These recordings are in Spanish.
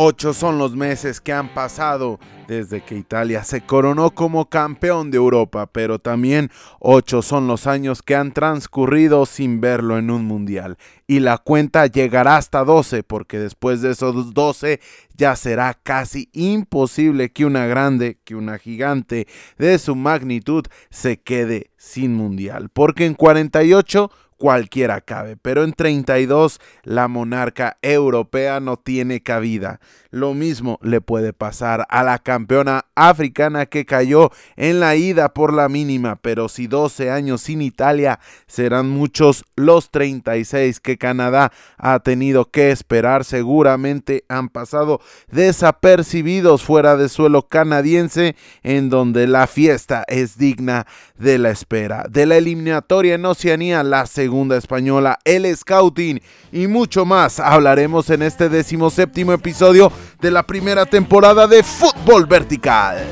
Ocho son los meses que han pasado desde que Italia se coronó como campeón de Europa, pero también ocho son los años que han transcurrido sin verlo en un mundial. Y la cuenta llegará hasta 12, porque después de esos 12 ya será casi imposible que una grande, que una gigante de su magnitud se quede sin mundial. Porque en 48 cualquiera cabe, pero en 32 la monarca europea no tiene cabida. Lo mismo le puede pasar a la campeona africana que cayó en la ida por la mínima, pero si 12 años sin Italia serán muchos los 36 que Canadá ha tenido que esperar, seguramente han pasado desapercibidos fuera de suelo canadiense en donde la fiesta es digna de la espera. De la eliminatoria en Oceanía, la segunda española, el scouting y mucho más hablaremos en este decimoséptimo episodio de la primera temporada de Fútbol Vertical.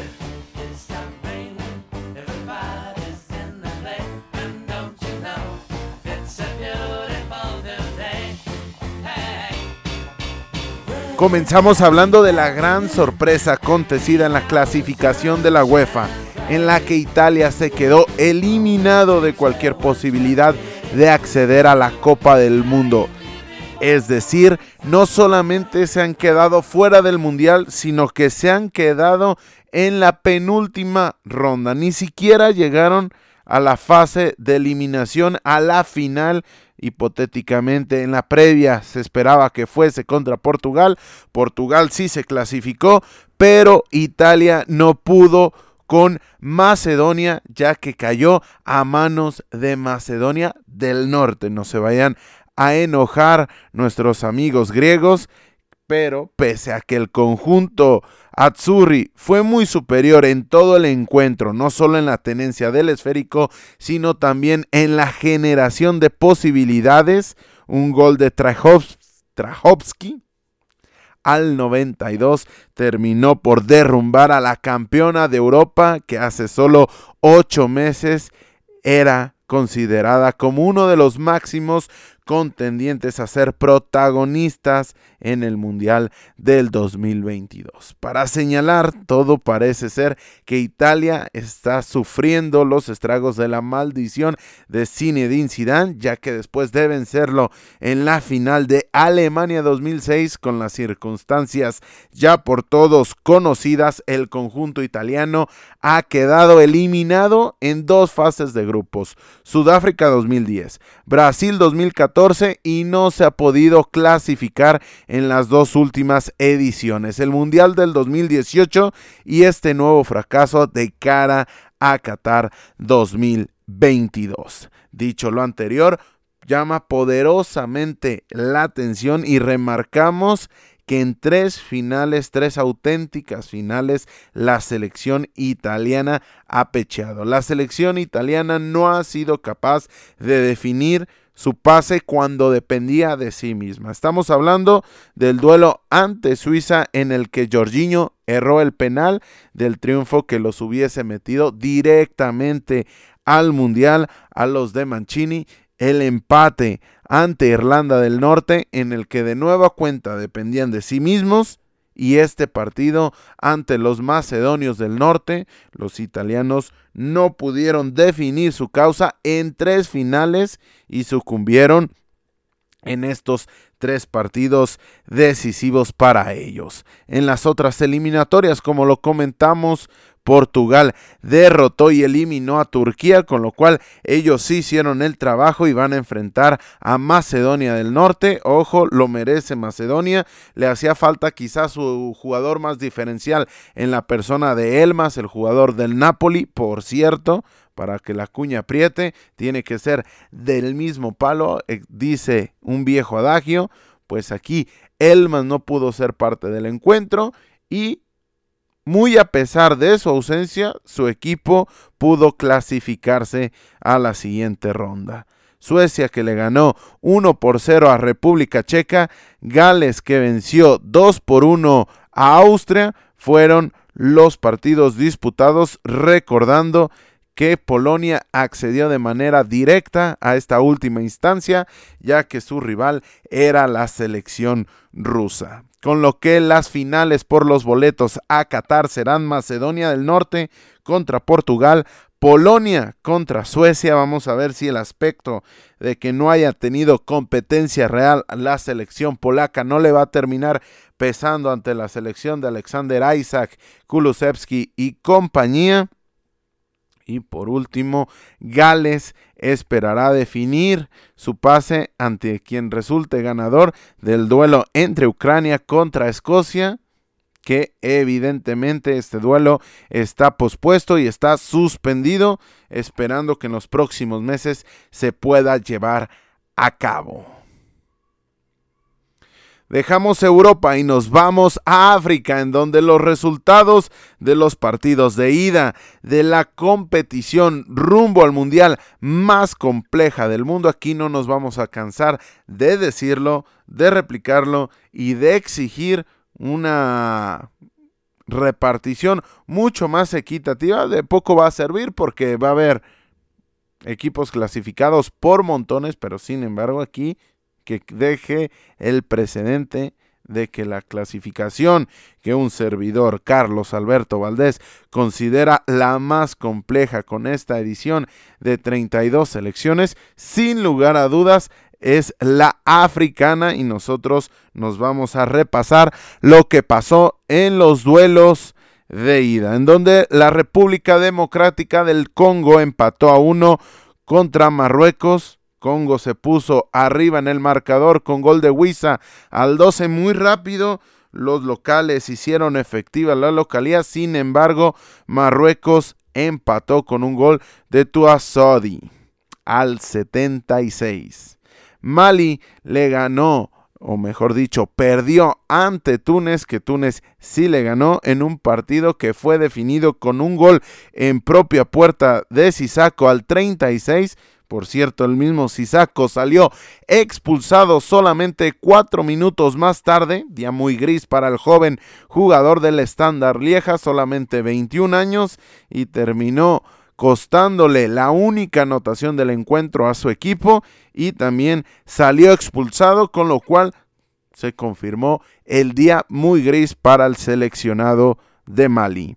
Comenzamos hablando de la gran sorpresa acontecida en la clasificación de la UEFA, en la que Italia se quedó eliminado de cualquier posibilidad de acceder a la Copa del Mundo. Es decir, no solamente se han quedado fuera del Mundial, sino que se han quedado en la penúltima ronda. Ni siquiera llegaron a la fase de eliminación, a la final. Hipotéticamente en la previa se esperaba que fuese contra Portugal. Portugal sí se clasificó, pero Italia no pudo con Macedonia, ya que cayó a manos de Macedonia del Norte. No se vayan a enojar nuestros amigos griegos, pero pese a que el conjunto Azzurri fue muy superior en todo el encuentro, no solo en la tenencia del esférico, sino también en la generación de posibilidades, un gol de Trajovski al 92 terminó por derrumbar a la campeona de Europa que hace solo ocho meses era considerada como uno de los máximos contendientes a ser protagonistas en el Mundial del 2022. Para señalar, todo parece ser que Italia está sufriendo los estragos de la maldición de Zinedine Zidane, ya que después de vencerlo en la final de Alemania 2006 con las circunstancias ya por todos conocidas, el conjunto italiano ha quedado eliminado en dos fases de grupos. Sudáfrica 2010, Brasil 2014 y no se ha podido clasificar en las dos últimas ediciones, el Mundial del 2018 y este nuevo fracaso de cara a Qatar 2022. Dicho lo anterior, llama poderosamente la atención y remarcamos que en tres finales, tres auténticas finales, la selección italiana ha pecheado. La selección italiana no ha sido capaz de definir su pase cuando dependía de sí misma. Estamos hablando del duelo ante Suiza en el que Jorginho erró el penal del triunfo que los hubiese metido directamente al Mundial a los de Mancini, el empate ante Irlanda del Norte en el que de nueva cuenta dependían de sí mismos y este partido ante los macedonios del norte, los italianos no pudieron definir su causa en tres finales y sucumbieron en estos tres partidos decisivos para ellos. En las otras eliminatorias, como lo comentamos, Portugal derrotó y eliminó a Turquía, con lo cual ellos sí hicieron el trabajo y van a enfrentar a Macedonia del Norte. Ojo, lo merece Macedonia. Le hacía falta quizás su jugador más diferencial en la persona de Elmas, el jugador del Napoli, por cierto. Para que la cuña apriete, tiene que ser del mismo palo, eh, dice un viejo adagio. Pues aquí Elmas no pudo ser parte del encuentro y muy a pesar de su ausencia, su equipo pudo clasificarse a la siguiente ronda. Suecia que le ganó 1 por 0 a República Checa, Gales que venció 2 por 1 a Austria, fueron los partidos disputados recordando que Polonia accedió de manera directa a esta última instancia, ya que su rival era la selección rusa. Con lo que las finales por los boletos a Qatar serán Macedonia del Norte contra Portugal, Polonia contra Suecia. Vamos a ver si el aspecto de que no haya tenido competencia real la selección polaca no le va a terminar pesando ante la selección de Alexander Isaac, Kulusevski y compañía. Y por último, Gales esperará definir su pase ante quien resulte ganador del duelo entre Ucrania contra Escocia, que evidentemente este duelo está pospuesto y está suspendido, esperando que en los próximos meses se pueda llevar a cabo. Dejamos Europa y nos vamos a África, en donde los resultados de los partidos de ida de la competición rumbo al mundial más compleja del mundo, aquí no nos vamos a cansar de decirlo, de replicarlo y de exigir una repartición mucho más equitativa. De poco va a servir porque va a haber equipos clasificados por montones, pero sin embargo aquí que deje el precedente de que la clasificación que un servidor, Carlos Alberto Valdés, considera la más compleja con esta edición de 32 selecciones, sin lugar a dudas es la africana. Y nosotros nos vamos a repasar lo que pasó en los duelos de ida, en donde la República Democrática del Congo empató a uno contra Marruecos, Congo se puso arriba en el marcador con gol de Huiza al 12 muy rápido. Los locales hicieron efectiva la localidad, sin embargo, Marruecos empató con un gol de Tuasodi al 76. Mali le ganó, o mejor dicho, perdió ante Túnez, que Túnez sí le ganó en un partido que fue definido con un gol en propia puerta de Sisaco al 36 por cierto, el mismo Sisako salió expulsado solamente cuatro minutos más tarde, día muy gris para el joven jugador del estándar Lieja, solamente 21 años, y terminó costándole la única anotación del encuentro a su equipo y también salió expulsado, con lo cual se confirmó el día muy gris para el seleccionado de Mali.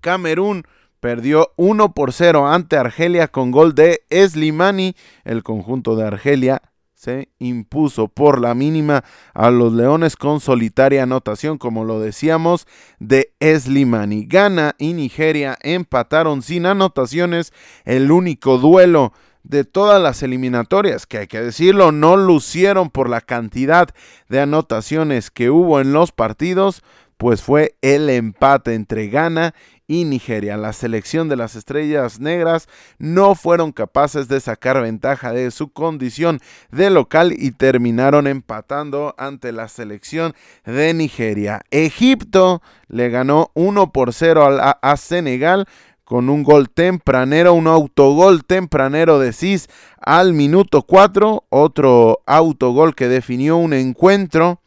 Camerún perdió 1 por 0 ante Argelia con gol de Slimani. El conjunto de Argelia se impuso por la mínima a los Leones con solitaria anotación, como lo decíamos, de Slimani. Ghana y Nigeria empataron sin anotaciones el único duelo de todas las eliminatorias, que hay que decirlo, no lucieron por la cantidad de anotaciones que hubo en los partidos, pues fue el empate entre Ghana y Nigeria. La selección de las estrellas negras no fueron capaces de sacar ventaja de su condición de local y terminaron empatando ante la selección de Nigeria. Egipto le ganó 1 por 0 a, Senegal con un gol tempranero, un autogol tempranero de Cis al minuto 4, otro autogol que definió un encuentro.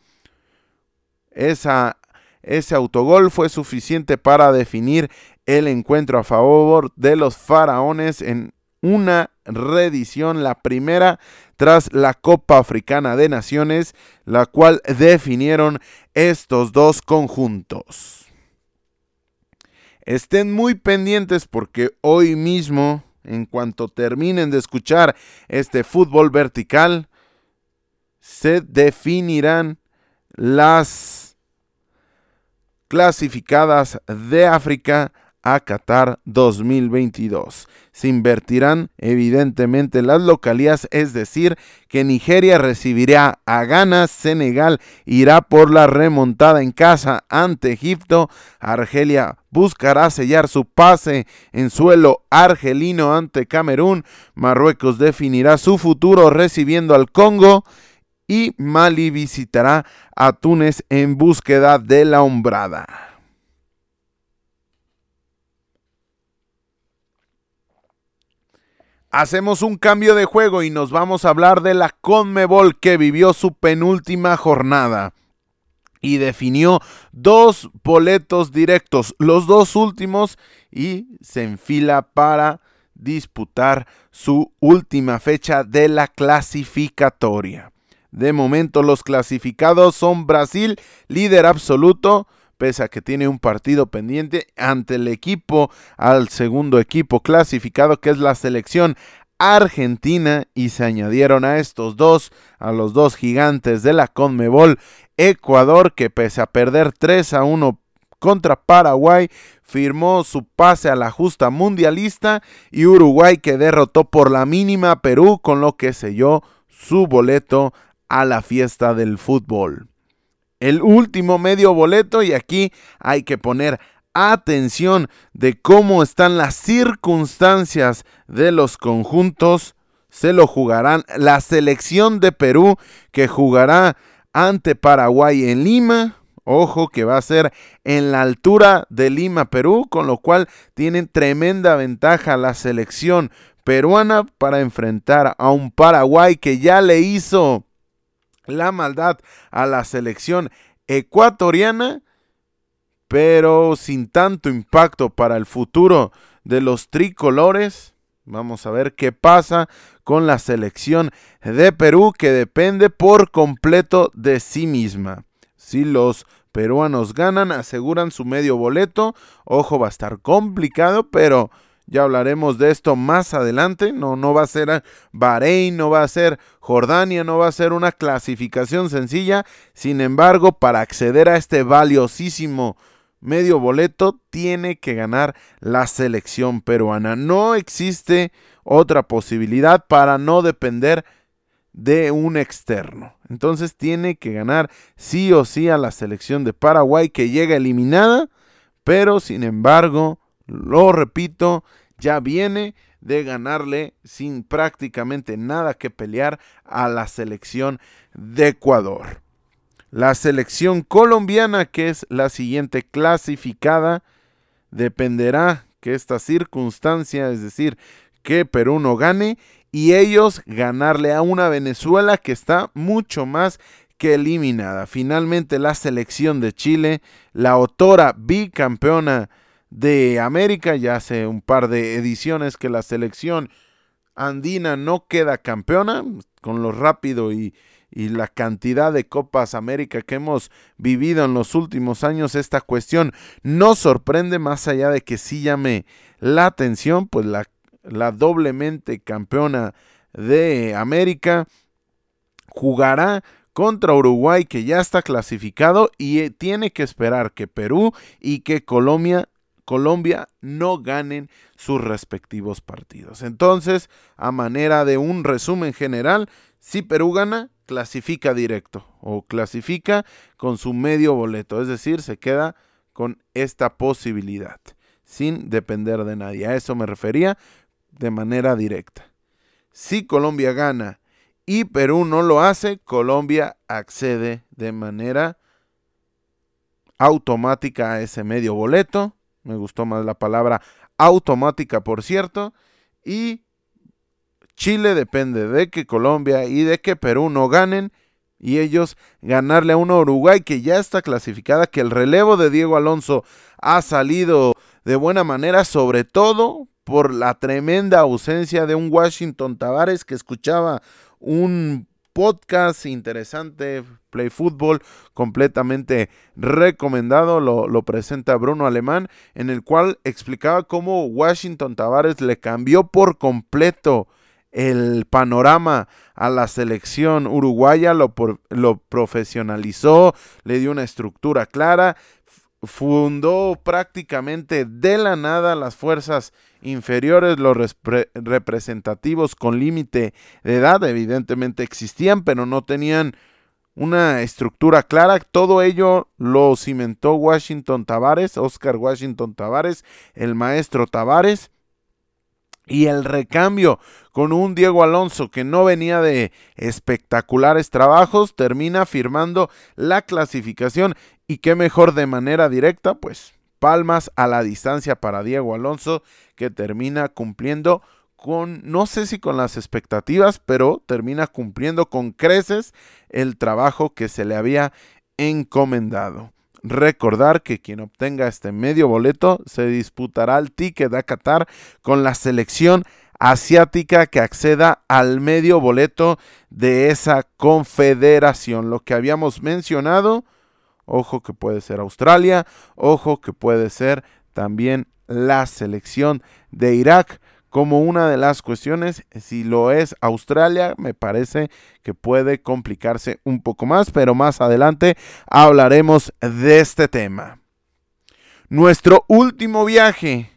Esa ese autogol fue suficiente para definir el encuentro a favor de los faraones en una reedición, la primera tras la Copa Africana de Naciones, la cual definieron estos dos conjuntos. Estén muy pendientes porque hoy mismo, en cuanto terminen de escuchar este fútbol vertical, se definirán las clasificadas de África a Qatar 2022. Se invertirán evidentemente las localías, es decir, que Nigeria recibirá a Ghana, Senegal irá por la remontada en casa ante Egipto, Argelia buscará sellar su pase en suelo argelino ante Camerún, Marruecos definirá su futuro recibiendo al Congo, y Mali visitará a Túnez en búsqueda de la hombrada. Hacemos un cambio de juego y nos vamos a hablar de la Conmebol que vivió su penúltima jornada. y definió dos boletos directos, los dos últimos, y se enfila para disputar su última fecha de la clasificatoria. De momento los clasificados son Brasil, líder absoluto, pese a que tiene un partido pendiente ante el equipo, al segundo equipo clasificado que es la selección Argentina. Y se añadieron a estos dos, a los dos gigantes de la Conmebol, Ecuador que pese a perder 3 a 1 contra Paraguay, firmó su pase a la justa mundialista y Uruguay que derrotó por la mínima a Perú con lo que selló su boleto a la fiesta del fútbol. El último medio boleto y aquí hay que poner atención de cómo están las circunstancias de los conjuntos. Se lo jugarán la selección de Perú que jugará ante Paraguay en Lima. Ojo que va a ser en la altura de Lima, Perú, con lo cual tienen tremenda ventaja la selección peruana para enfrentar a un Paraguay que ya le hizo la maldad a la selección ecuatoriana pero sin tanto impacto para el futuro de los tricolores. Vamos a ver qué pasa con la selección de Perú que depende por completo de sí misma. Si los peruanos ganan, aseguran su medio boleto. Ojo, va a estar complicado, pero ya hablaremos de esto más adelante. No, no va a ser Bahrein, no va a ser Jordania, no va a ser una clasificación sencilla. Sin embargo, para acceder a este valiosísimo medio boleto tiene que ganar la selección peruana. No existe otra posibilidad para no depender de un externo. Entonces tiene que ganar sí o sí a la selección de Paraguay que llega eliminada, pero sin embargo, lo repito, ya viene de ganarle sin prácticamente nada que pelear a la selección de Ecuador. La selección colombiana, que es la siguiente clasificada, dependerá que esta circunstancia, es decir, que Perú no gane y ellos ganarle a una Venezuela que está mucho más que eliminada. Finalmente la selección de Chile, la autora bicampeona de América, ya hace un par de ediciones que la selección andina no queda campeona, con lo rápido y, y la cantidad de Copas América que hemos vivido en los últimos años, esta cuestión no sorprende más allá de que sí llame la atención, pues la, la doblemente campeona de América jugará contra Uruguay que ya está clasificado y eh, tiene que esperar que Perú y que Colombia Colombia no ganen sus respectivos partidos. Entonces, a manera de un resumen general, si Perú gana, clasifica directo o clasifica con su medio boleto, es decir, se queda con esta posibilidad, sin depender de nadie. A eso me refería de manera directa. Si Colombia gana y Perú no lo hace, Colombia accede de manera automática a ese medio boleto. Me gustó más la palabra automática, por cierto. Y Chile depende de que Colombia y de que Perú no ganen y ellos ganarle a una Uruguay que ya está clasificada, que el relevo de Diego Alonso ha salido de buena manera, sobre todo por la tremenda ausencia de un Washington Tavares que escuchaba un podcast interesante, Play Football, completamente recomendado, lo, lo, presenta Bruno Alemán, en el cual explicaba cómo Washington Tavares le cambió por completo el panorama a la selección uruguaya, lo, lo profesionalizó, le dio una estructura clara, fundó prácticamente de la nada las fuerzas inferiores, los representativos con límite de edad, evidentemente existían, pero no tenían una estructura clara. Todo ello lo cimentó Washington Tavares, Oscar Washington Tavares, el maestro Tavares. Y el recambio con un Diego Alonso que no venía de espectaculares trabajos, termina firmando la clasificación y qué mejor de manera directa, pues palmas a la distancia para Diego Alonso que termina cumpliendo con, no sé si con las expectativas, pero termina cumpliendo con creces el trabajo que se le había encomendado. Recordar que quien obtenga este medio boleto se disputará el ticket a Qatar con la selección asiática que acceda al medio boleto de esa confederación. Lo que habíamos mencionado, ojo que puede ser Australia, ojo que puede ser también la selección de Irak como una de las cuestiones. Si lo es Australia, me parece que puede complicarse un poco más, pero más adelante hablaremos de este tema. Nuestro último viaje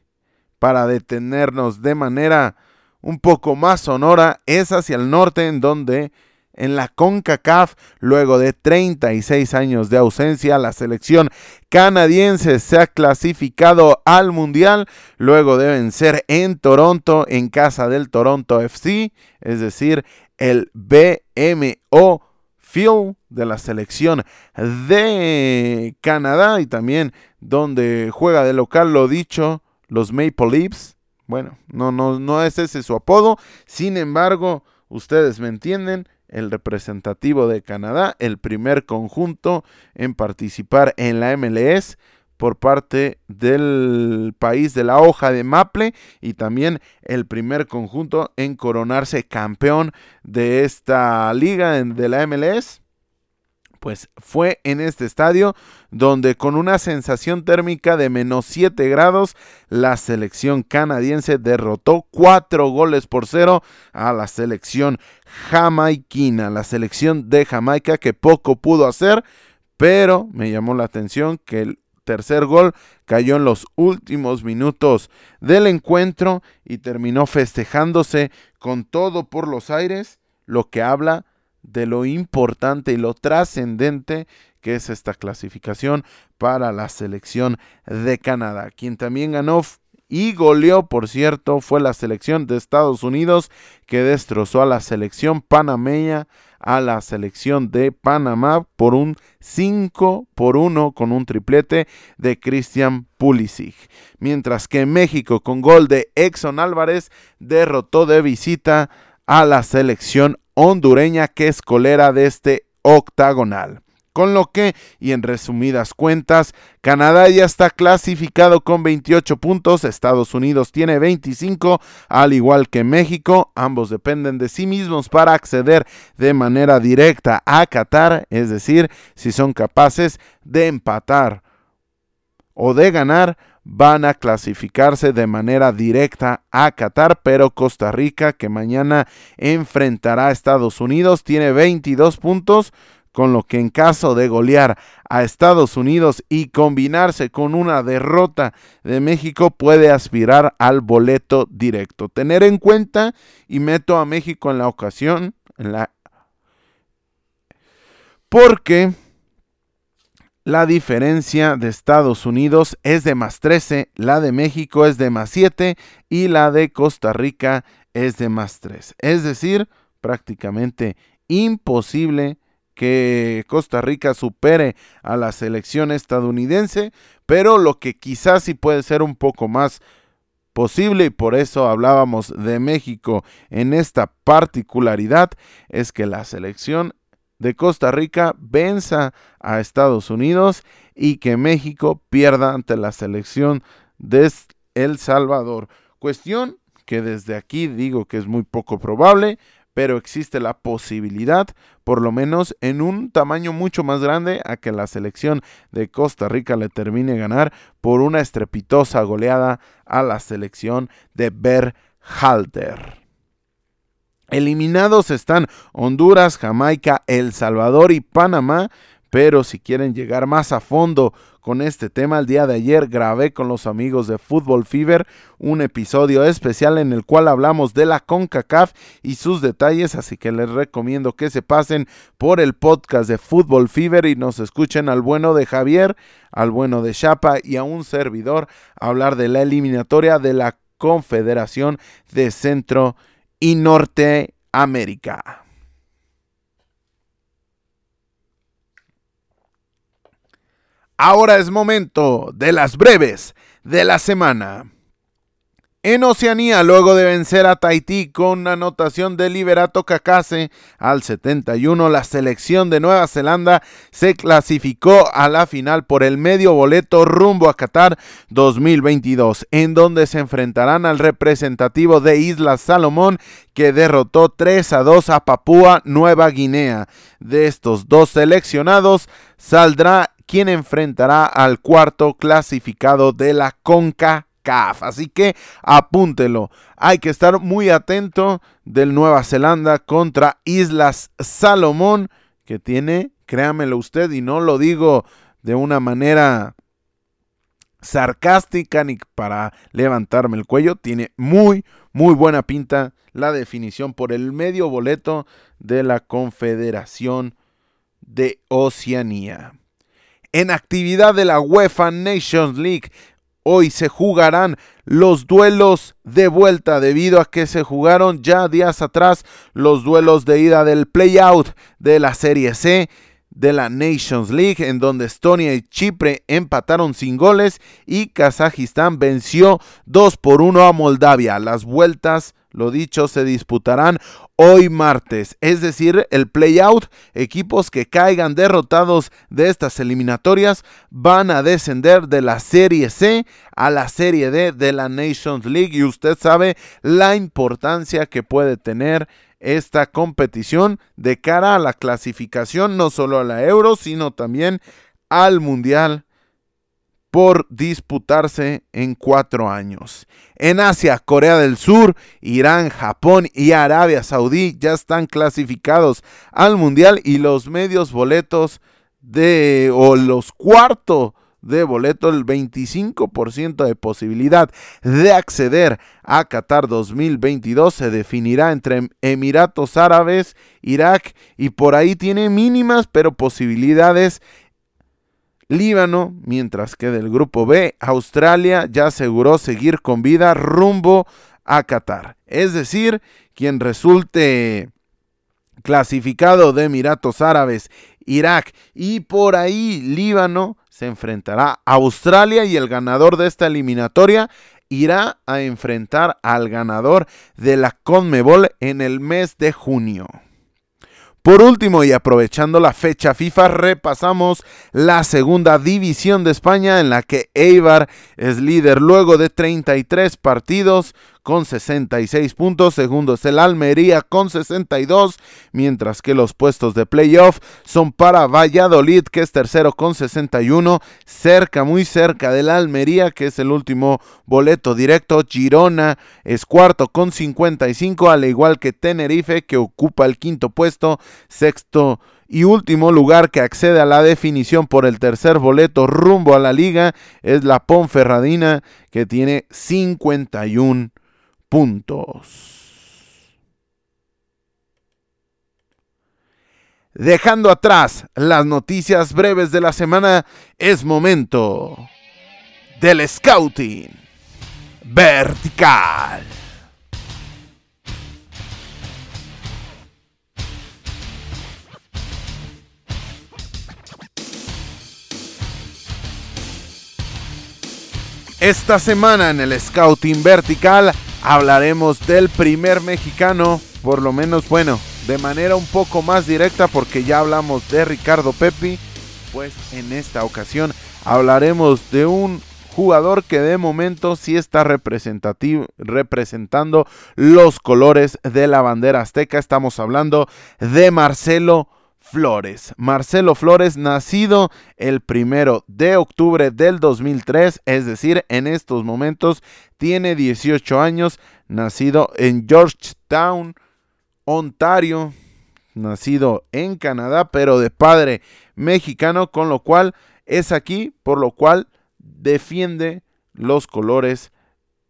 para detenernos de manera un poco más sonora es hacia el norte en donde en la CONCACAF, luego de 36 años de ausencia, la selección canadiense se ha clasificado al Mundial, luego de vencer en Toronto, en casa del Toronto FC, es decir, el BMO Field de la selección de Canadá y también donde juega de local, lo dicho, los Maple Leafs. Bueno, no, no, no es ese su apodo, sin embargo, ustedes me entienden, el representativo de Canadá, el primer conjunto en participar en la MLS por parte del país de la hoja de Maple y también el primer conjunto en coronarse campeón de esta liga de la MLS pues fue en este estadio donde con una sensación térmica de menos 7 grados la selección canadiense derrotó 4 goles por 0 a la selección jamaiquina, la selección de Jamaica que poco pudo hacer, pero me llamó la atención que el tercer gol cayó en los últimos minutos del encuentro y terminó festejándose con todo por los aires, lo que habla de lo importante y lo trascendente que es esta clasificación para la selección de Canadá. Quien también ganó y goleó, por cierto, fue la selección de Estados Unidos que destrozó a la selección panameña, a la selección de Panamá por un 5 por 1 con un triplete de Christian Pulisic. Mientras que México con gol de Exxon Álvarez derrotó de visita a la selección hondureña que es colera de este octagonal. Con lo que, y en resumidas cuentas, Canadá ya está clasificado con 28 puntos, Estados Unidos tiene 25, al igual que México, ambos dependen de sí mismos para acceder de manera directa a Qatar, es decir, si son capaces de empatar o de ganar, van a clasificarse de manera directa a Qatar, pero Costa Rica, que mañana enfrentará a Estados Unidos, tiene 22 puntos, con lo que en caso de golear a Estados Unidos y combinarse con una derrota de México puede aspirar al boleto directo. Tener en cuenta, y meto a México en la ocasión, porque la diferencia de Estados Unidos es de más 13, la de México es de más 7 y la de Costa Rica es de más 3. Es decir, prácticamente imposible que Costa Rica supere a la selección estadounidense, pero lo que quizás sí puede ser un poco más posible y por eso hablábamos de México en esta particularidad es que la selección de Costa Rica venza a Estados Unidos y que México pierda ante la selección de El Salvador. Cuestión que desde aquí digo que es muy poco probable, pero existe la posibilidad, por lo menos en un tamaño mucho más grande, a que la selección de Costa Rica le termine ganar por una estrepitosa goleada a la selección de Berhalter. Eliminados están Honduras, Jamaica, El Salvador y Panamá. Pero si quieren llegar más a fondo con este tema, el día de ayer grabé con los amigos de Football Fever un episodio especial en el cual hablamos de la CONCACAF y sus detalles, así que les recomiendo que se pasen por el podcast de Football Fever y nos escuchen al bueno de Javier, al bueno de Chapa y a un servidor hablar de la eliminatoria de la Confederación de Centro y Norteamérica. Ahora es momento de las breves de la semana. En Oceanía, luego de vencer a Tahití con anotación de Liberato Cacase al 71, la selección de Nueva Zelanda se clasificó a la final por el medio boleto rumbo a Qatar 2022, en donde se enfrentarán al representativo de Islas Salomón que derrotó 3 a 2 a Papúa Nueva Guinea. De estos dos seleccionados saldrá quien enfrentará al cuarto clasificado de la CONCA Así que apúntelo. Hay que estar muy atento del Nueva Zelanda contra Islas Salomón, que tiene, créamelo usted, y no lo digo de una manera sarcástica ni para levantarme el cuello, tiene muy, muy buena pinta la definición por el medio boleto de la Confederación de Oceanía. En actividad de la UEFA Nations League, Hoy se jugarán los duelos de vuelta debido a que se jugaron ya días atrás los duelos de ida del playout de la Serie C de la Nations League, en donde Estonia y Chipre empataron sin goles y Kazajistán venció 2 por 1 a Moldavia. Las vueltas, lo dicho, se disputarán hoy martes, es decir, el playout. Equipos que caigan derrotados de estas eliminatorias van a descender de la Serie C a la Serie D de la Nations League y usted sabe la importancia que puede tener esta competición de cara a la clasificación no solo a la Euro, sino también al Mundial por disputarse en cuatro años. En Asia, Corea del Sur, Irán, Japón y Arabia Saudí ya están clasificados al Mundial y los medios boletos de o los cuartos de boleto, el 25% de posibilidad de acceder a Qatar 2022 se definirá entre Emiratos Árabes, Irak y por ahí tiene mínimas pero posibilidades Líbano, mientras que del grupo B, Australia ya aseguró seguir con vida rumbo a Qatar. Es decir, quien resulte clasificado de Emiratos Árabes, Irak y por ahí Líbano se enfrentará a Australia y el ganador de esta eliminatoria irá a enfrentar al ganador de la CONMEBOL en el mes de junio. Por último, y aprovechando la fecha FIFA, repasamos la segunda división de España en la que Eibar es líder luego de 33 partidos con 66 puntos, segundo es el Almería con 62, mientras que los puestos de playoff son para Valladolid que es tercero con 61, cerca, muy cerca del Almería que es el último boleto directo, Girona es cuarto con 55, al igual que Tenerife que ocupa el quinto puesto, sexto y último lugar que accede a la definición por el tercer boleto rumbo a la liga es la Ponferradina que tiene 51 puntos. Dejando atrás las noticias breves de la semana, es momento del scouting vertical. Esta semana en el Scouting Vertical hablaremos del primer mexicano, por lo menos bueno, de manera un poco más directa porque ya hablamos de Ricardo Pepi, pues en esta ocasión hablaremos de un jugador que de momento sí está representando los colores de la bandera azteca. Estamos hablando de Marcelo Flores. Marcelo Flores, nacido el primero de octubre del 2003, es decir, en estos momentos tiene 18 años, nacido en Georgetown, Ontario, nacido en Canadá, pero de padre mexicano, con lo cual es aquí, por lo cual defiende los colores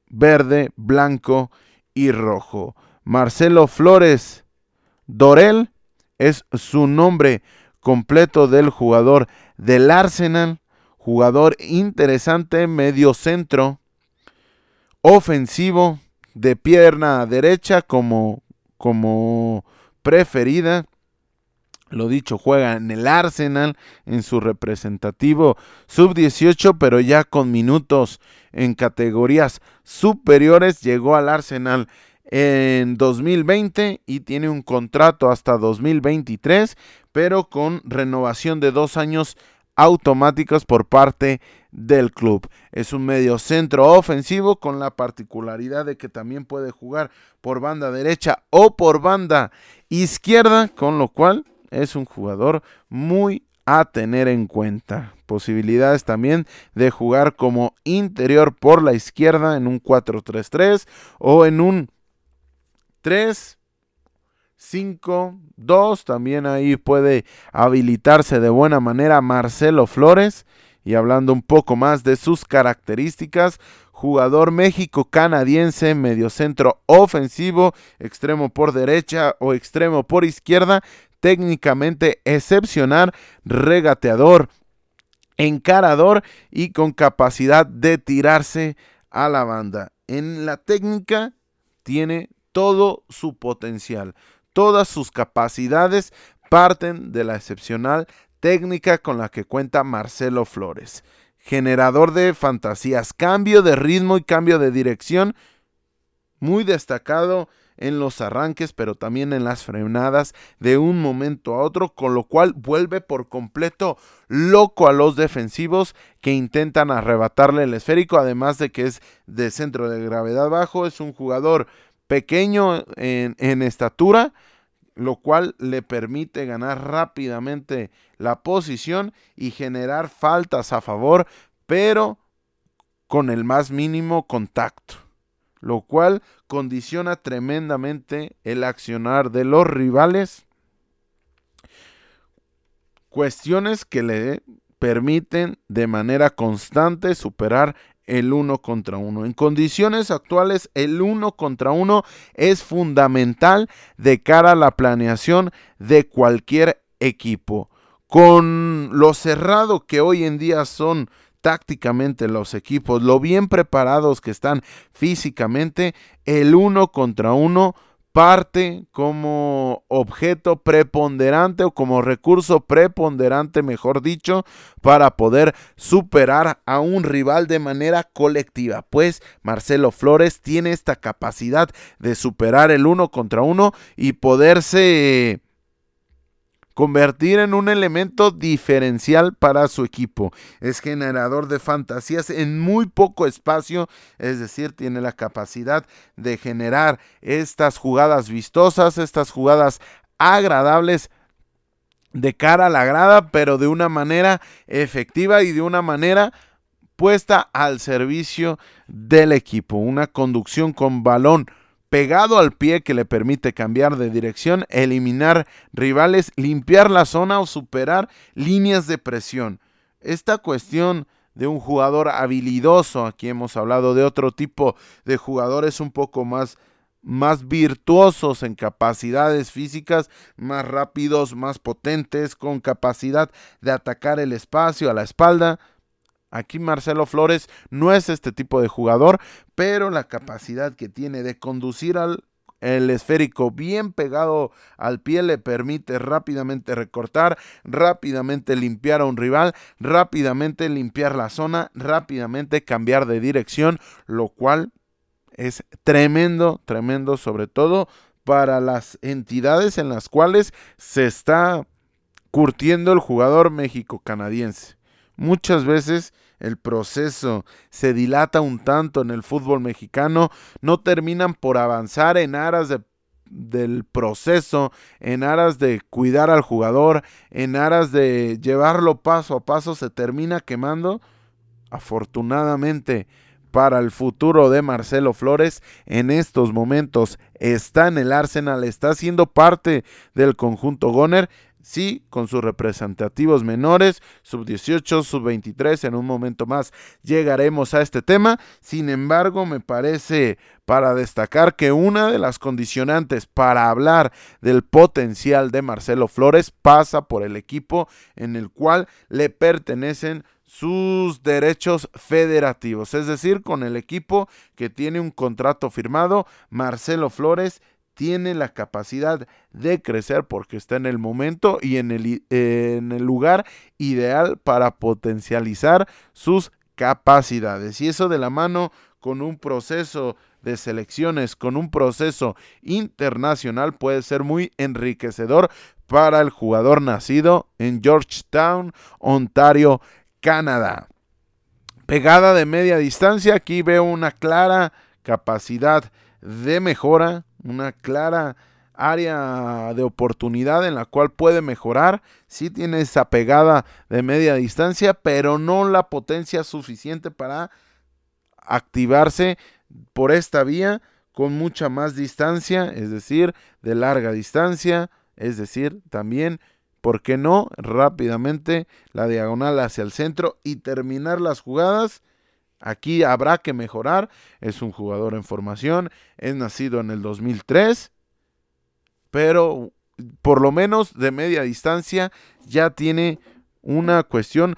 verde, blanco y rojo. Marcelo Flores Dorel es su nombre completo del jugador del Arsenal, jugador interesante, medio centro, ofensivo, de pierna derecha como, como preferida, lo dicho, juega en el Arsenal, en su representativo sub-18, pero ya con minutos en categorías superiores. Llegó al Arsenal en 2020 y tiene un contrato hasta 2023, pero con renovación de dos años automáticos por parte del club. Es un medio centro ofensivo con la particularidad de que también puede jugar por banda derecha o por banda izquierda, con lo cual es un jugador muy a tener en cuenta. Posibilidades también de jugar como interior por la izquierda en un 4-3-3 o en un 3 5 2 también ahí puede habilitarse de buena manera Marcelo Flores y hablando un poco más de sus características jugador México-canadiense, mediocentro ofensivo, extremo por derecha o extremo por izquierda, técnicamente excepcional, regateador, encarador y con capacidad de tirarse a la banda. En la técnica tiene todo su potencial, todas sus capacidades parten de la excepcional técnica con la que cuenta Marcelo Flores. Generador de fantasías, cambio de ritmo y cambio de dirección, muy destacado en los arranques, pero también en las frenadas de un momento a otro, con lo cual vuelve por completo loco a los defensivos que intentan arrebatarle el esférico, además de que es de centro de gravedad bajo, es un jugador pequeño en, en estatura, lo cual le permite ganar rápidamente la posición y generar faltas a favor, pero con el más mínimo contacto lo cual condiciona tremendamente el accionar de los rivales. Cuestiones que le permiten de manera constante superar el uno contra uno. En condiciones actuales, el uno contra uno es fundamental de cara a la planeación de cualquier equipo. Con lo cerrado que hoy en día son tácticamente los equipos, lo bien preparados que están físicamente, el uno contra uno parte como objeto preponderante o como recurso preponderante, mejor dicho, para poder superar a un rival de manera colectiva. Pues Marcelo Flores tiene esta capacidad de superar el uno contra uno y poderse convertir en un elemento diferencial para su equipo. Es generador de fantasías en muy poco espacio, es decir, tiene la capacidad de generar estas jugadas vistosas, estas jugadas agradables de cara a la grada, pero de una manera efectiva y de una manera puesta al servicio del equipo. Una conducción con balón pegado al pie que le permite cambiar de dirección, eliminar rivales, limpiar la zona o superar líneas de presión. Esta cuestión de un jugador habilidoso, aquí hemos hablado de otro tipo de jugadores un poco más más virtuosos en capacidades físicas, más rápidos, más potentes, con capacidad de atacar el espacio a la espalda, Aquí Marcelo Flores no es este tipo de jugador, pero la capacidad que tiene de conducir al esférico bien pegado al pie le permite rápidamente recortar, rápidamente limpiar a un rival, rápidamente limpiar la zona, rápidamente cambiar de dirección, lo cual es tremendo, tremendo sobre todo para las entidades en las cuales se está curtiendo el jugador México-canadiense. Muchas veces el proceso se dilata un tanto en el fútbol mexicano, no terminan por avanzar en aras del proceso, en aras de cuidar al jugador, en aras de llevarlo paso a paso, se termina quemando. Afortunadamente para el futuro de Marcelo Flores, en estos momentos está en el Arsenal, está siendo parte del conjunto Goner sí, con sus representativos menores, sub 18, sub 23, en un momento más llegaremos a este tema. Sin embargo, me parece para destacar que una de las condicionantes para hablar del potencial de Marcelo Flores pasa por el equipo en el cual le pertenecen sus derechos federativos, es decir, con el equipo que tiene un contrato firmado, Marcelo Flores tiene la capacidad de crecer porque está en el momento y en el, en el lugar ideal para potencializar sus capacidades. Y eso de la mano con un proceso de selecciones, con un proceso internacional, puede ser muy enriquecedor para el jugador nacido en Georgetown, Ontario, Canadá. Pegada de media distancia, aquí veo una clara capacidad de mejora, una clara área de oportunidad en la cual puede mejorar. Sí tiene esa pegada de media distancia, pero no la potencia suficiente para activarse por esta vía con mucha más distancia, es decir, de larga distancia, es decir, también, ¿por qué no? Rápidamente la diagonal hacia el centro y terminar las jugadas. Aquí habrá que mejorar. Es un jugador en formación, es nacido en el 2003, pero por lo menos de media distancia ya tiene una cuestión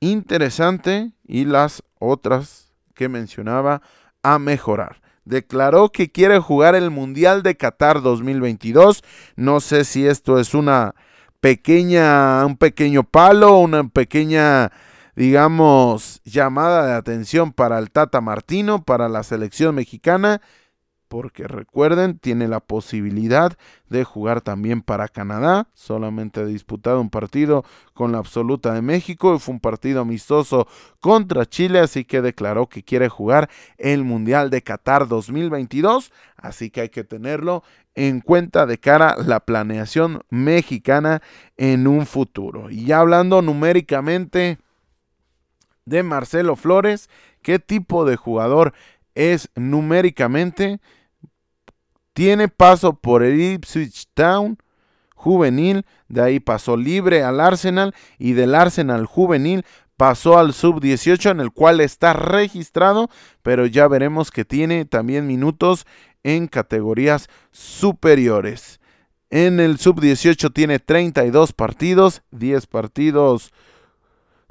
interesante y las otras que mencionaba a mejorar. Declaró que quiere jugar el Mundial de Qatar 2022. No sé si esto es una pequeña, un pequeño palo, una pequeña, digamos, llamada de atención para el Tata Martino, para la selección mexicana porque recuerden, tiene la posibilidad de jugar también para Canadá. Solamente ha disputado un partido con la absoluta de México fue un partido amistoso contra Chile, así que declaró que quiere jugar el Mundial de Qatar 2022, así que hay que tenerlo en cuenta de cara a la planeación mexicana en un futuro. Y ya hablando numéricamente de Marcelo Flores, ¿qué tipo de jugador es numéricamente? Tiene paso por el Ipswich Town juvenil, de ahí pasó libre al Arsenal y del Arsenal juvenil pasó al sub-18 en el cual está registrado, pero ya veremos que tiene también minutos en categorías superiores. En el sub-18 tiene 32 partidos, 10 partidos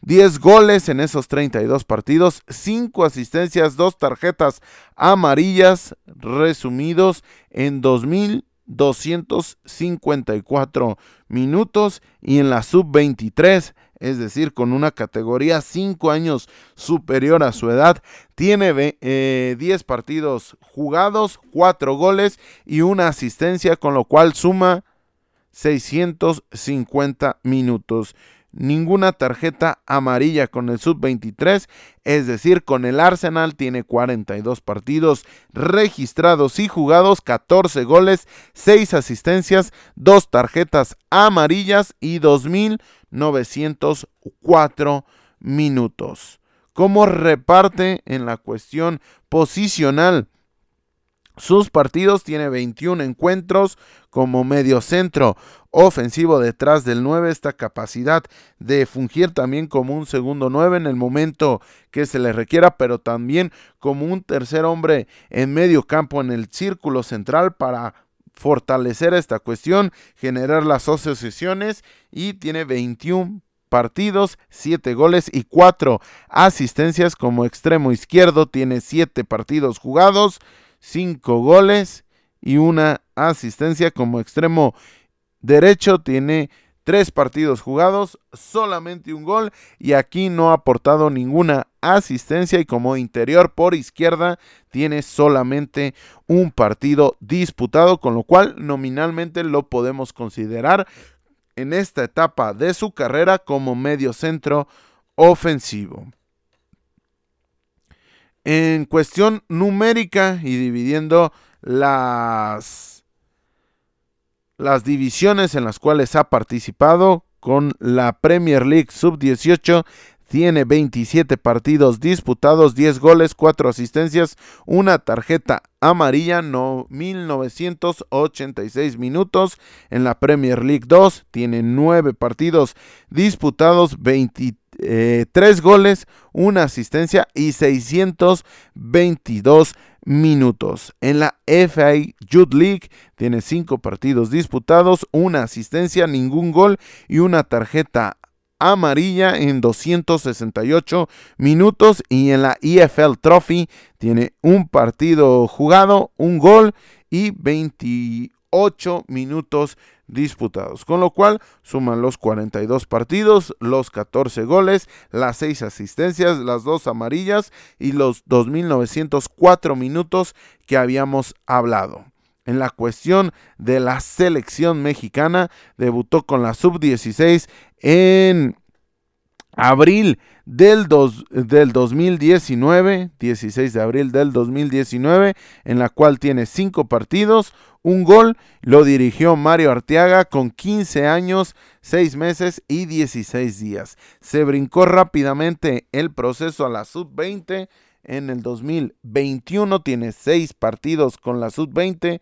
10 goles en esos 32 partidos, 5 asistencias, 2 tarjetas amarillas, resumidos en 2.254 minutos y en la sub-23, es decir, con una categoría 5 años superior a su edad, tiene 10 eh, partidos jugados, 4 goles y una asistencia, con lo cual suma 650 minutos ninguna tarjeta amarilla con el sub-23, es decir, con el Arsenal tiene 42 partidos registrados y jugados, 14 goles, 6 asistencias, 2 tarjetas amarillas y 2.904 minutos. ¿Cómo reparte en la cuestión posicional? Sus partidos tiene 21 encuentros como medio centro. Ofensivo detrás del 9, esta capacidad de fungir también como un segundo 9 en el momento que se le requiera, pero también como un tercer hombre en medio campo en el círculo central para fortalecer esta cuestión, generar las asociaciones y tiene 21 partidos, 7 goles y 4 asistencias. Como extremo izquierdo, tiene 7 partidos jugados 5 goles y una asistencia como extremo derecho. Tiene tres partidos jugados, solamente un gol y aquí no ha aportado ninguna asistencia y como interior por izquierda tiene solamente un partido disputado, con lo cual nominalmente lo podemos considerar en esta etapa de su carrera como medio centro ofensivo. En cuestión numérica y dividiendo las, las divisiones en las cuales ha participado con la Premier League Sub-18 tiene 27 partidos disputados, 10 goles, 4 asistencias, una tarjeta amarilla, no, 1986 minutos. En la Premier League 2 tiene 9 partidos disputados, 23 eh, tres goles, una asistencia y 622 minutos. En la FA Youth League tiene cinco partidos disputados, una asistencia, ningún gol y una tarjeta amarilla en 268 minutos y en la EFL Trophy tiene un partido jugado, un gol y 28 minutos disputados, con lo cual suman los 42 partidos, los 14 goles, las 6 asistencias, las 2 amarillas y los 2.904 minutos que habíamos hablado. En la cuestión de la selección mexicana, debutó con la sub-16 en abril del, del 2019, 16 de abril del 2019, en la cual tiene 5 partidos, un gol, lo dirigió Mario Arteaga con 15 años, 6 meses y 16 días. Se brincó rápidamente el proceso a la sub-20 en el 2021, tiene 6 partidos con la sub-20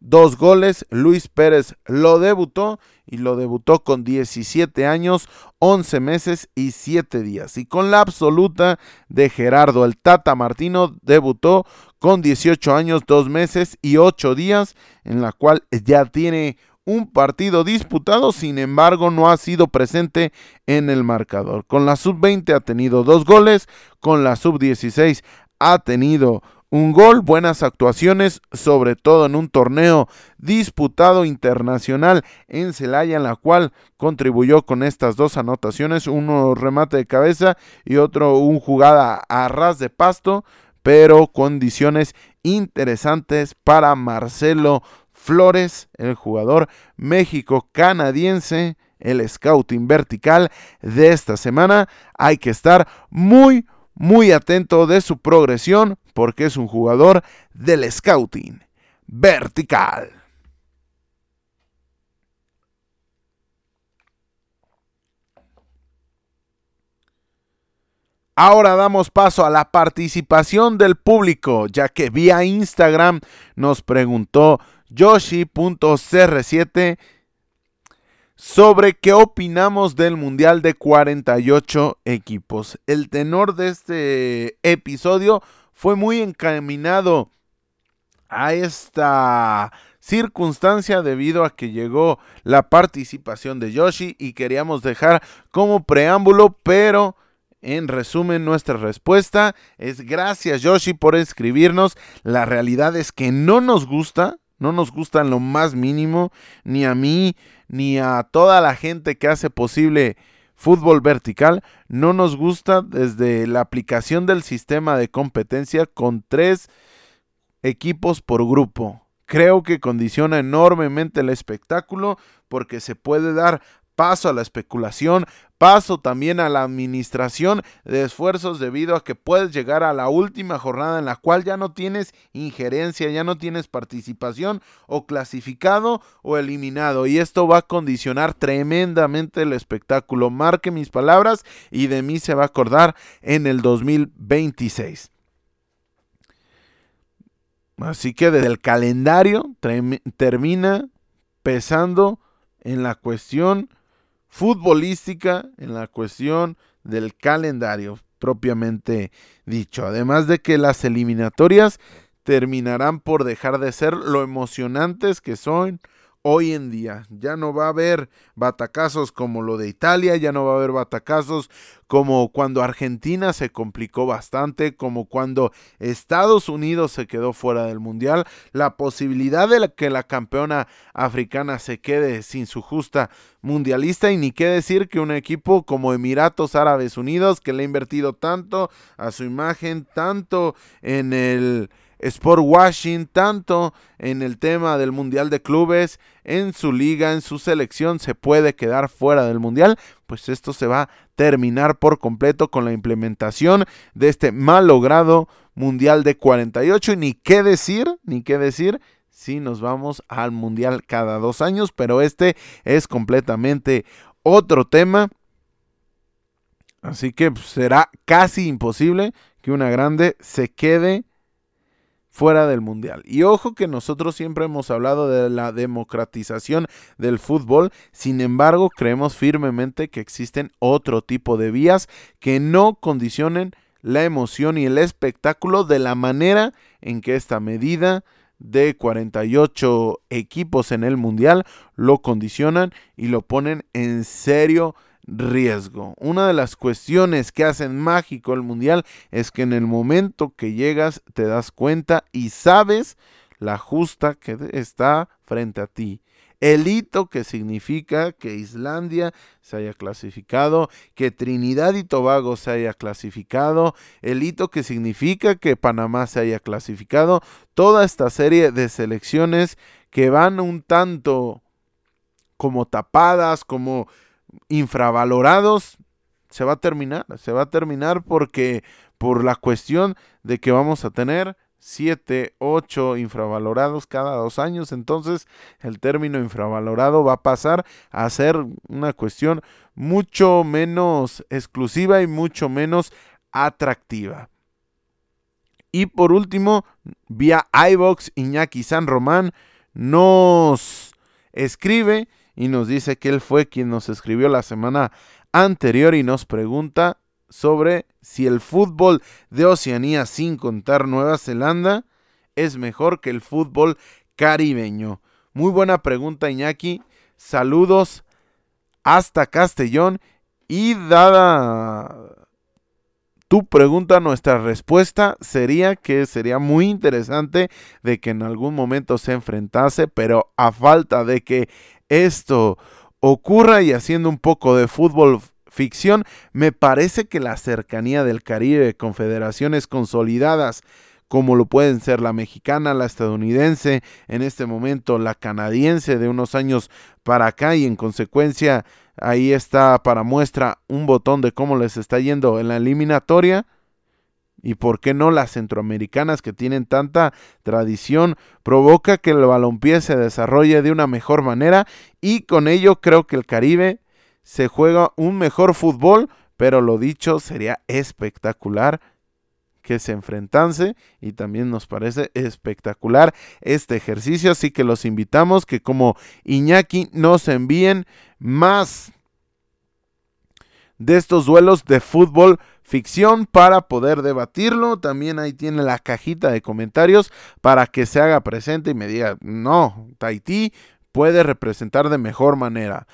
dos goles. Luis Pérez lo debutó y lo debutó con 17 años, 11 meses y 7 días. Y con la absoluta de Gerardo el Tata Martino debutó con 18 años, 2 meses y 8 días, en la cual ya tiene un partido disputado, sin embargo no ha sido presente en el marcador. Con la sub-20 ha tenido dos goles, con la sub-16 ha tenido un gol, buenas actuaciones, sobre todo en un torneo disputado internacional en Celaya, en la cual contribuyó con estas dos anotaciones, uno remate de cabeza y otro un jugada a ras de pasto, pero condiciones interesantes para Marcelo Flores, el jugador México-canadiense, el scouting vertical de esta semana. Hay que estar muy, muy atento de su progresión porque es un jugador del scouting vertical. Ahora damos paso a la participación del público, ya que vía Instagram nos preguntó Yoshi.cr7 sobre qué opinamos del Mundial de 48 equipos. El tenor de este episodio fue muy encaminado a esta circunstancia debido a que llegó la participación de Yoshi y queríamos dejar como preámbulo, pero en resumen nuestra respuesta es gracias Yoshi por escribirnos. La realidad es que no nos gusta, no nos gusta en lo más mínimo, ni a mí, ni a toda la gente que hace posible fútbol vertical. No nos gusta desde la aplicación del sistema de competencia con tres equipos por grupo. Creo que condiciona enormemente el espectáculo porque se puede dar paso a la especulación, paso también a la administración de esfuerzos debido a que puedes llegar a la última jornada en la cual ya no tienes injerencia, ya no tienes participación o clasificado o eliminado y esto va a condicionar tremendamente el espectáculo. Marque mis palabras y de mí se va a acordar en el 2026. Así que desde el calendario termina pesando en la cuestión futbolística en la cuestión del calendario propiamente dicho. Además de que las eliminatorias terminarán por dejar de ser lo emocionantes que son hoy en día. Ya no va a haber batacazos como lo de Italia, ya no va a haber batacazos como cuando Argentina se complicó bastante, como cuando Estados Unidos se quedó fuera del Mundial, la posibilidad de que la campeona africana se quede sin su justa mundialista y ni qué decir que un equipo como Emiratos Árabes Unidos que le ha invertido tanto a su imagen, tanto en el Sport Washing tanto en el tema del Mundial de Clubes, en su liga, en su selección, se puede quedar fuera del Mundial, pues esto se va a terminar por completo con la implementación de este mal logrado Mundial de 48 y ni qué decir, ni qué decir si nos vamos al Mundial cada dos años, pero este es completamente otro tema. Así que pues, será casi imposible que una grande se quede fuera del mundial. Y ojo que nosotros siempre hemos hablado de la democratización del fútbol, sin embargo creemos firmemente que existen otro tipo de vías que no condicionen la emoción y el espectáculo de la manera en que esta medida de 48 equipos en el mundial lo condicionan y lo ponen en serio riesgo. Una de las cuestiones que hacen mágico el mundial es que en el momento que llegas te das cuenta y sabes la justa que está frente a ti. El hito que significa que Islandia se haya clasificado, que Trinidad y Tobago se haya clasificado, el hito que significa que Panamá se haya clasificado, toda esta serie de selecciones que van un tanto como tapadas, como infravalorados, se va a terminar, se va a terminar porque por la cuestión de que vamos a tener 7, 8 infravalorados cada dos años, entonces el término infravalorado va a pasar a ser una cuestión mucho menos exclusiva y mucho menos atractiva. Y por último, vía iBox, Iñaki San Román nos escribe y nos dice que él fue quien nos escribió la semana anterior y nos pregunta sobre si el fútbol de Oceanía, sin contar Nueva Zelanda, es mejor que el fútbol caribeño. Muy buena pregunta, Iñaki. Saludos hasta Castellón. Y dada tu pregunta, nuestra respuesta sería que sería muy interesante de que en algún momento se enfrentase, pero a falta de que esto ocurra y haciendo un poco de fútbol ficción, me parece que la cercanía del Caribe con federaciones consolidadas como lo pueden ser la mexicana, la estadounidense, en este momento la canadiense de unos años para acá y en consecuencia ahí está para muestra un botón de cómo les está yendo en la eliminatoria. Y por qué no las centroamericanas que tienen tanta tradición provoca que el balompié se desarrolle de una mejor manera y con ello creo que el Caribe se juega un mejor fútbol, pero lo dicho sería espectacular que se enfrentase y también nos parece espectacular este ejercicio, así que los invitamos que como Iñaki nos envíen más de estos duelos de fútbol ficción para poder debatirlo. También ahí tiene la cajita de comentarios para que se haga presente y me diga, no, Tahití puede representar de mejor manera.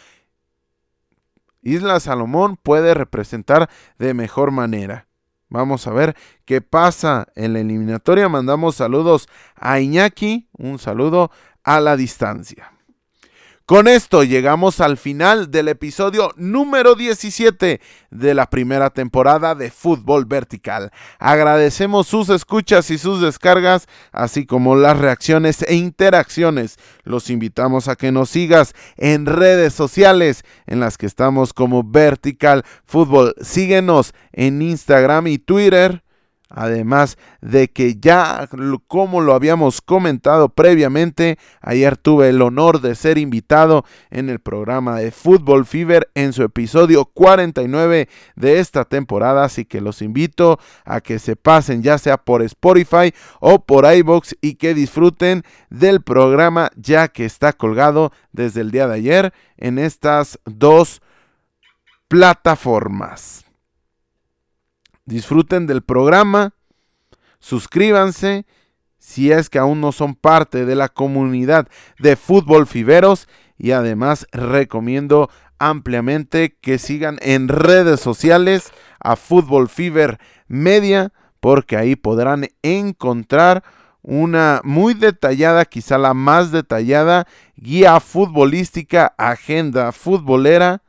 Isla Salomón puede representar de mejor manera. Vamos a ver qué pasa en la eliminatoria. Mandamos saludos a Iñaki, un saludo a la distancia. Con esto llegamos al final del episodio número 17 de la primera temporada de Fútbol Vertical. Agradecemos sus escuchas y sus descargas, así como las reacciones e interacciones. Los invitamos a que nos sigas en redes sociales en las que estamos como Vertical Fútbol. Síguenos en Instagram y Twitter Además de que ya, como lo habíamos comentado previamente, ayer tuve el honor de ser invitado en el programa de Fútbol Fever en su episodio 49 de esta temporada, así que los invito a que se pasen ya sea por Spotify o por iBox y que disfruten del programa ya que está colgado desde el día de ayer en estas dos plataformas disfruten del programa, suscríbanse si es que aún no son parte de la comunidad de fútbol fiberos y además recomiendo ampliamente que sigan en redes sociales a Fútbol Fever Media porque ahí podrán encontrar una muy detallada, quizá la más detallada guía futbolística, agenda futbolera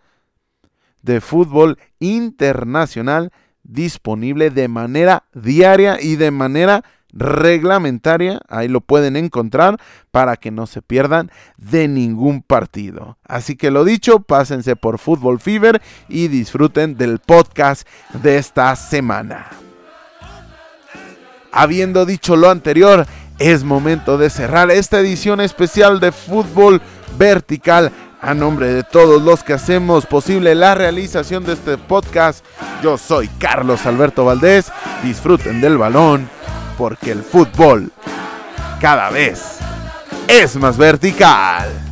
de fútbol internacional disponible de manera diaria y de manera reglamentaria, ahí lo pueden encontrar para que no se pierdan de ningún partido. Así que lo dicho, pásense por Fútbol Fever y disfruten del podcast de esta semana. Habiendo dicho lo anterior, es momento de cerrar esta edición especial de Fútbol Vertical a nombre de todos los que hacemos posible la realización de este podcast, yo soy Carlos Alberto Valdés. Disfruten del balón porque el fútbol cada vez es más vertical.